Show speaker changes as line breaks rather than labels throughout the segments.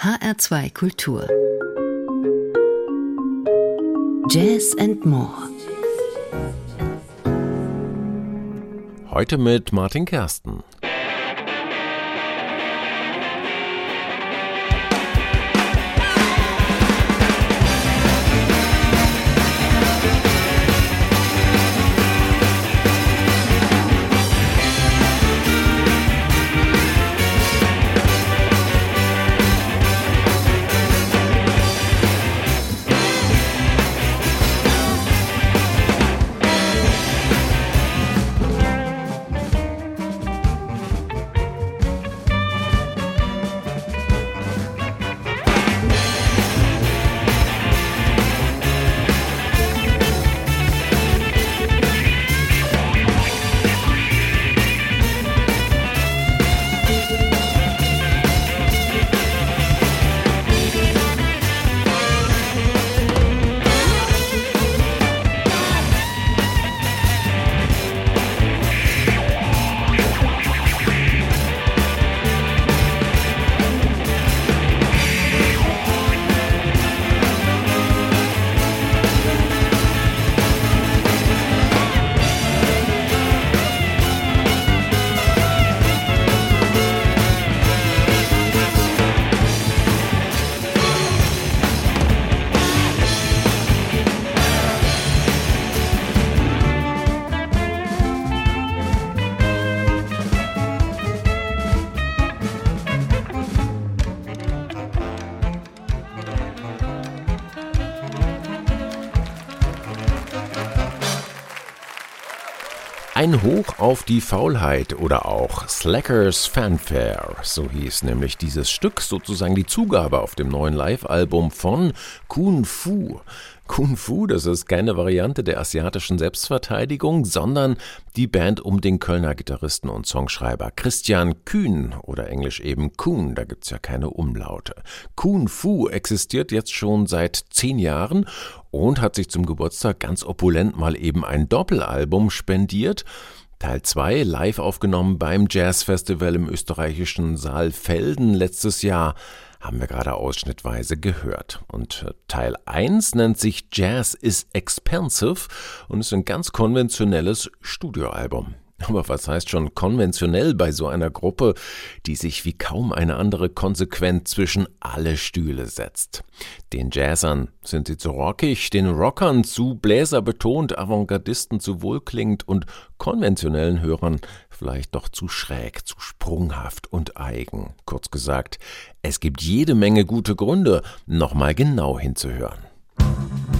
HR2 Kultur. Jazz and More.
Heute mit Martin Kersten. Ein Hoch auf die Faulheit oder auch Slackers Fanfare, so hieß nämlich dieses Stück, sozusagen die Zugabe auf dem neuen Live-Album von Kun Fu. Kung Fu, das ist keine Variante der asiatischen Selbstverteidigung, sondern die Band um den Kölner Gitarristen und Songschreiber Christian Kühn oder englisch eben Kuhn, da gibt's ja keine Umlaute. Kung Fu existiert jetzt schon seit zehn Jahren und hat sich zum Geburtstag ganz opulent mal eben ein Doppelalbum spendiert. Teil 2 live aufgenommen beim Jazzfestival im österreichischen Saalfelden letztes Jahr haben wir gerade ausschnittweise gehört. Und äh, Teil 1 nennt sich Jazz is Expensive und ist ein ganz konventionelles Studioalbum. Aber was heißt schon konventionell bei so einer Gruppe, die sich wie kaum eine andere konsequent zwischen alle Stühle setzt? Den Jazzern sind sie zu rockig, den Rockern zu bläserbetont, Avantgardisten zu wohlklingend und konventionellen Hörern vielleicht doch zu schräg, zu sprunghaft und eigen. Kurz gesagt, es gibt jede Menge gute Gründe, nochmal genau hinzuhören. Fight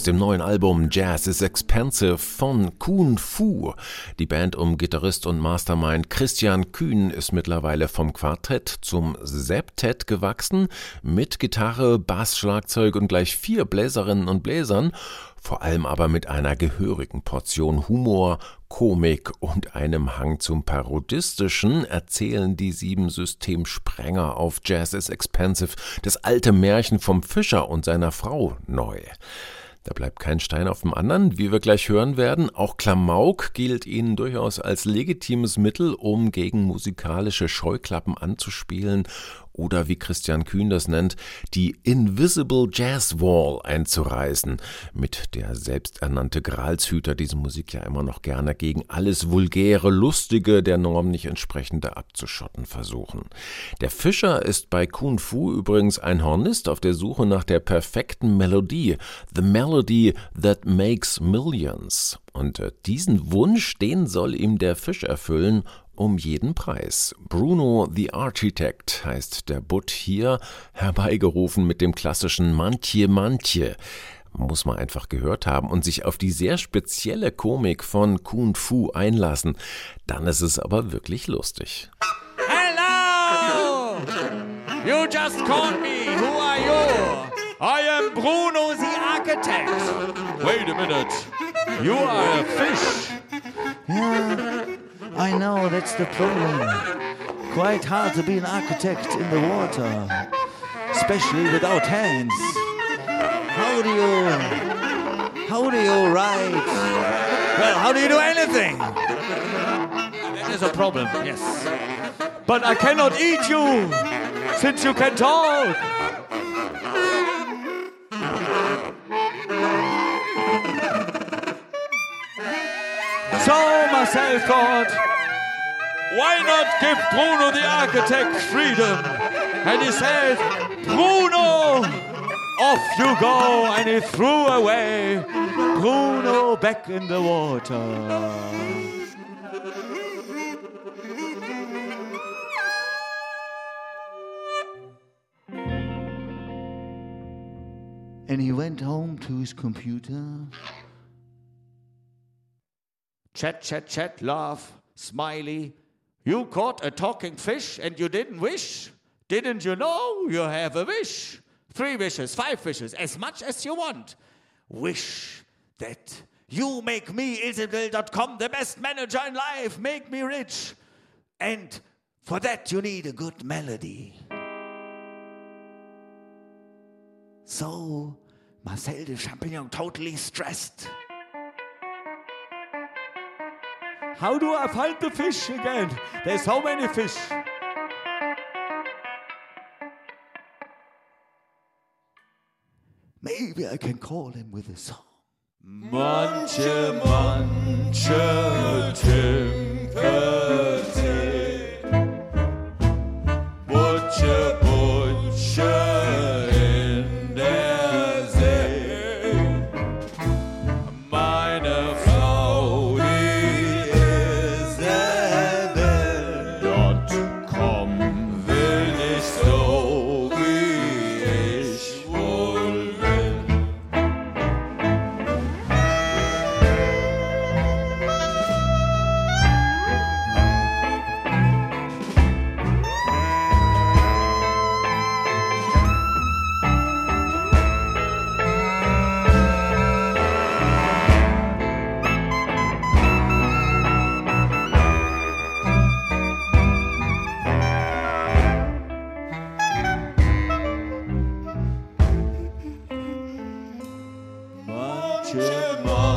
aus dem neuen Album Jazz is Expensive von Kuhn Fu. Die Band um Gitarrist und Mastermind Christian Kühn ist mittlerweile vom Quartett zum Septett gewachsen, mit Gitarre, Bass, Schlagzeug und gleich vier Bläserinnen und Bläsern vor allem aber mit einer gehörigen Portion Humor, Komik und einem Hang zum Parodistischen erzählen die sieben Systemsprenger auf Jazz is Expensive das alte Märchen vom Fischer und seiner Frau neu. Da bleibt kein Stein auf dem anderen, wie wir gleich hören werden. Auch Klamauk gilt ihnen durchaus als legitimes Mittel, um gegen musikalische Scheuklappen anzuspielen oder wie Christian Kühn das nennt, die Invisible Jazz Wall einzureißen, mit der selbsternannte Gralshüter diese Musik ja immer noch gerne gegen alles vulgäre, lustige, der Norm nicht entsprechende abzuschotten versuchen. Der Fischer ist bei Kun Fu übrigens ein Hornist auf der Suche nach der perfekten Melodie, the melody that makes millions. Und äh, diesen Wunsch, den soll ihm der Fisch erfüllen um jeden Preis. Bruno the Architect heißt der Butt hier, herbeigerufen mit dem klassischen Mantje Mantje. Muss man einfach gehört haben und sich auf die sehr spezielle Komik von Kung Fu einlassen. Dann ist es aber wirklich lustig.
Hello! You just called me. Who are you? I am Bruno the Architect. Wait a minute. You are a fish.
Yeah. I know, that's the problem. Quite hard to be an architect in the water, especially without hands. How do you. How do you write?
Well, how do you do anything? That is a problem, yes. But I cannot eat you, since you can talk. So Marcel thought, why not give Bruno the architect freedom? And he said, Bruno, off you go. And he threw away Bruno back in the water.
And he went home to his computer.
Chat, chat, chat, laugh, smiley. You caught a talking fish and you didn't wish? Didn't you know you have a wish? Three wishes, five wishes, as much as you want. Wish that you make me, Isabel.com, the best manager in life, make me rich. And for that, you need a good melody. So, Marcel de Champignon totally stressed. How do I find the fish again? There's so many fish.
Maybe I can call him with a song.
Manche, manche Timpete. 这么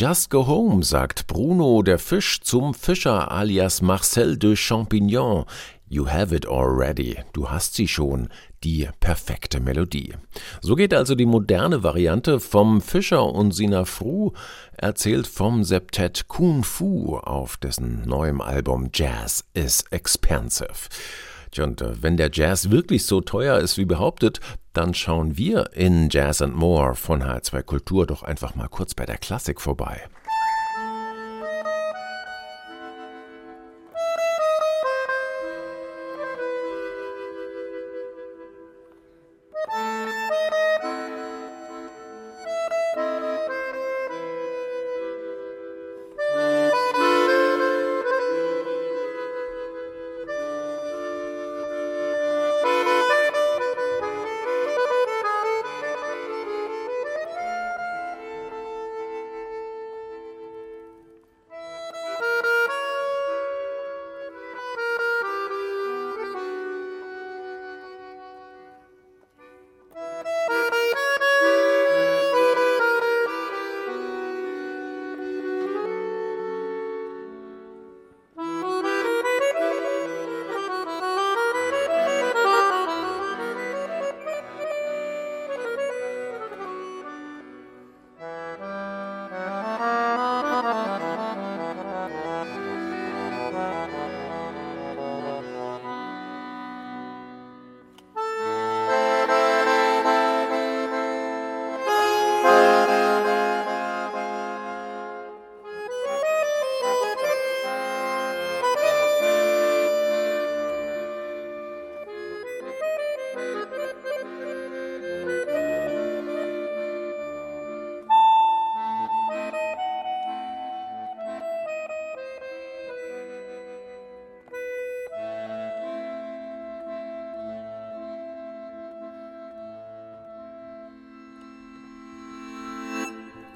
Just go home,
sagt Bruno der Fisch zum Fischer alias Marcel de Champignon. You have it already. Du hast sie schon. Die perfekte Melodie. So geht also die moderne Variante vom Fischer und Sina Fru, erzählt vom Septett Kung Fu auf dessen neuem Album Jazz is Expensive. Und äh, wenn der Jazz wirklich so teuer ist wie behauptet, dann schauen wir in Jazz and More von H2 Kultur doch einfach mal kurz bei der Klassik vorbei.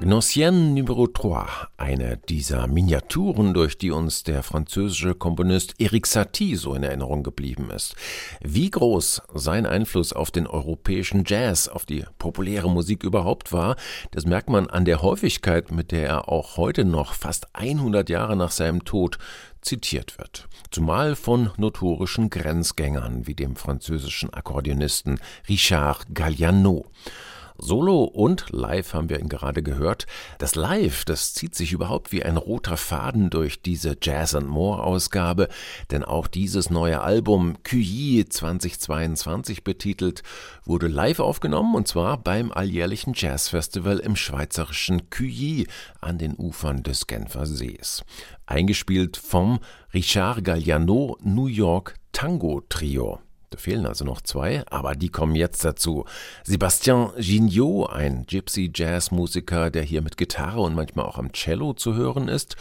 Gnossienne Numero 3, eine dieser Miniaturen, durch die uns der französische Komponist Eric Satie so in Erinnerung geblieben ist. Wie groß sein Einfluss auf den europäischen Jazz, auf die populäre Musik überhaupt war, das merkt man an der Häufigkeit, mit der er auch heute noch, fast 100 Jahre nach seinem Tod, zitiert wird. Zumal von notorischen Grenzgängern wie dem französischen Akkordeonisten Richard Galliano. Solo und live haben wir ihn gerade gehört. Das Live, das zieht sich überhaupt wie ein roter Faden durch diese Jazz and More Ausgabe, denn auch dieses neue Album QI 2022 betitelt wurde live aufgenommen und zwar beim alljährlichen Jazzfestival im schweizerischen QI an den Ufern des Genfer Sees. Eingespielt vom Richard Galliano New York Tango Trio. Da fehlen also noch zwei, aber die kommen jetzt dazu. Sébastien Gignot, ein Gypsy-Jazz-Musiker, der hier mit Gitarre und manchmal auch am Cello zu hören ist.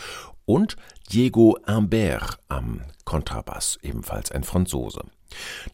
Und Diego Imbert am Kontrabass, ebenfalls ein Franzose.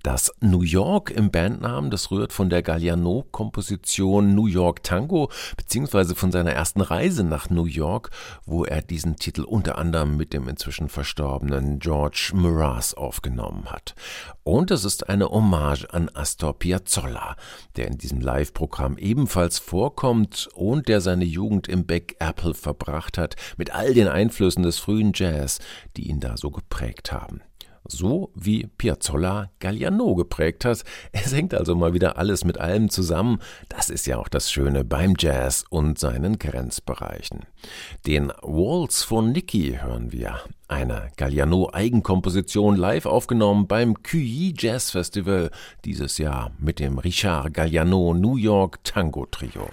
Das New York im Bandnamen, das rührt von der Galliano-Komposition New York Tango, beziehungsweise von seiner ersten Reise nach New York, wo er diesen Titel unter anderem mit dem inzwischen verstorbenen George Mraz aufgenommen hat. Und es ist eine Hommage an Astor Piazzolla, der in diesem Live-Programm ebenfalls vorkommt und der seine Jugend im Back Apple verbracht hat, mit all den Einflüssen des frühen Jazz, die ihn da so geprägt haben so wie Piazzolla Galliano geprägt hat. Es hängt also mal wieder alles mit allem zusammen. Das ist ja auch das Schöne beim Jazz und seinen Grenzbereichen. Den Waltz von Nicky hören wir. Eine Galliano-Eigenkomposition live aufgenommen beim QI Jazz Festival dieses Jahr mit dem Richard Galliano New York Tango Trio.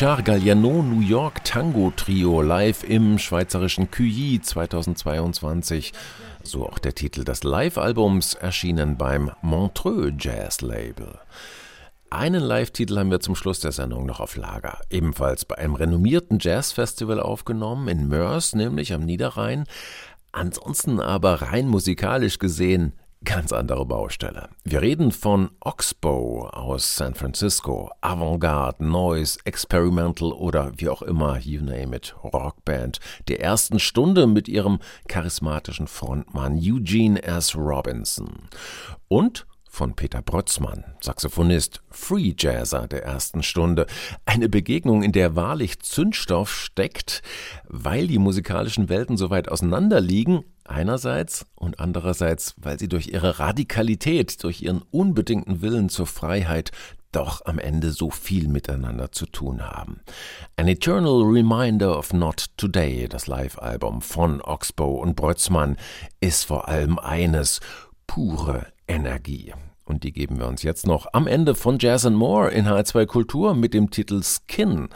Richard Galliano New York Tango Trio live im schweizerischen Cuyi 2022. So auch der Titel des Live-Albums, erschienen beim Montreux Jazz Label. Einen Live-Titel haben wir zum Schluss der Sendung noch auf Lager. Ebenfalls bei einem renommierten Jazzfestival aufgenommen, in Mörs, nämlich am Niederrhein. Ansonsten aber rein musikalisch gesehen ganz andere Baustelle. Wir reden von Oxbow aus San Francisco, Avantgarde, Noise, Experimental oder wie auch immer, you name it, Rockband der ersten Stunde mit ihrem charismatischen Frontmann Eugene S. Robinson. Und von Peter Brötzmann, Saxophonist, Free Jazzer der ersten Stunde. Eine Begegnung, in der wahrlich Zündstoff steckt, weil die musikalischen Welten so weit auseinander liegen, einerseits und andererseits, weil sie durch ihre Radikalität, durch ihren unbedingten Willen zur Freiheit doch am Ende so viel miteinander zu tun haben. An Eternal Reminder of Not Today, das Live-Album von Oxbow und Brötzmann, ist vor allem eines, pure Energie. Und die geben wir uns jetzt noch am Ende von Jazz and More in H2 Kultur mit dem Titel Skin.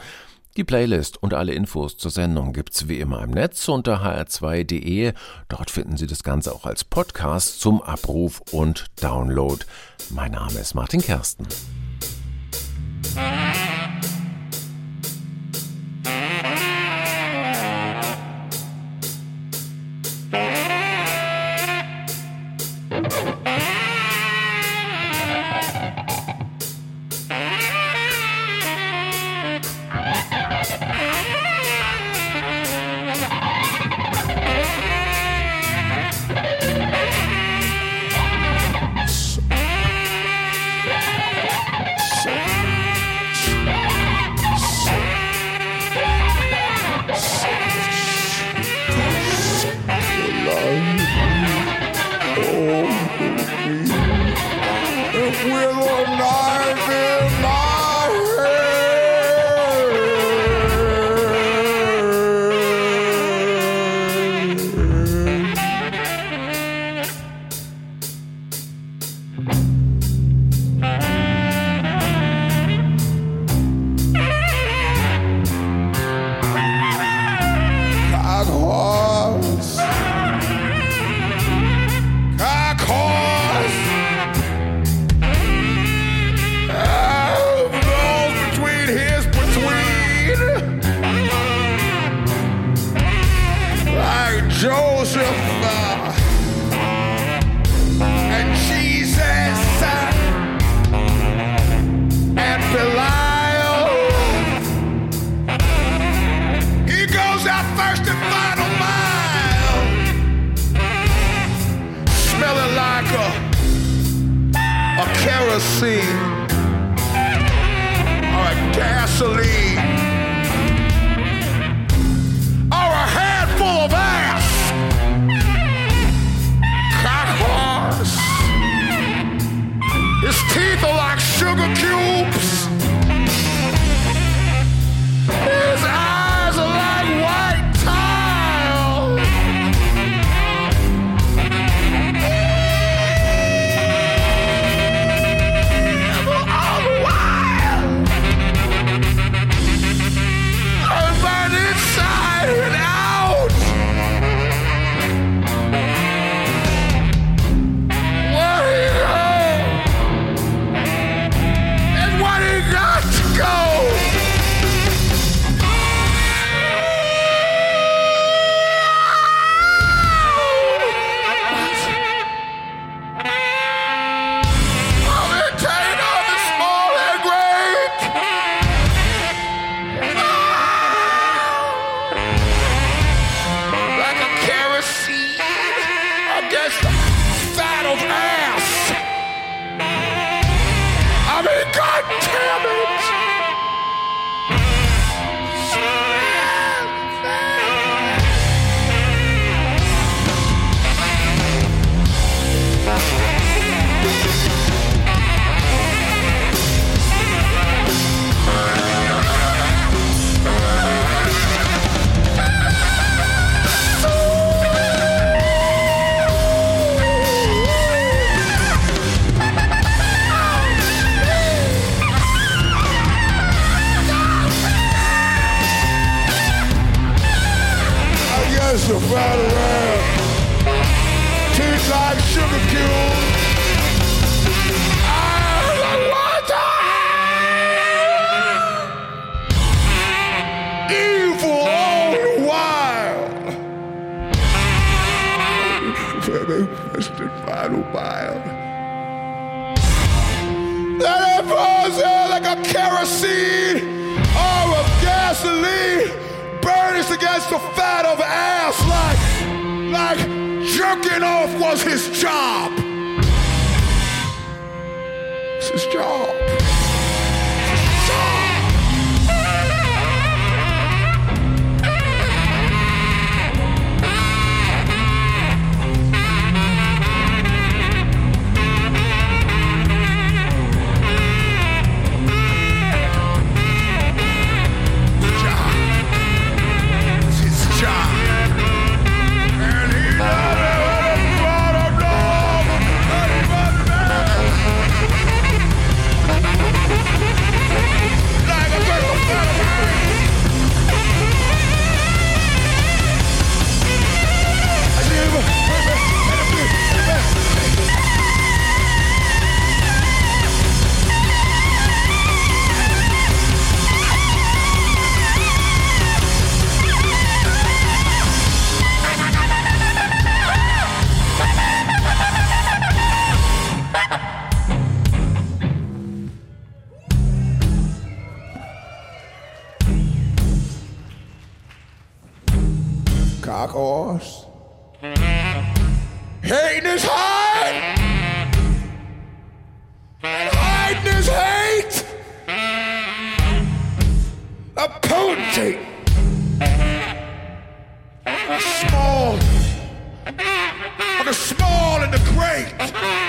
Die Playlist und alle Infos zur Sendung gibt's wie immer im Netz unter hr2.de. Dort finden Sie das Ganze auch als Podcast zum Abruf und Download. Mein Name ist Martin Kersten.
his job. dark horse. Hating is hide, and hiding is hate. A potentate, a small, the small and the great.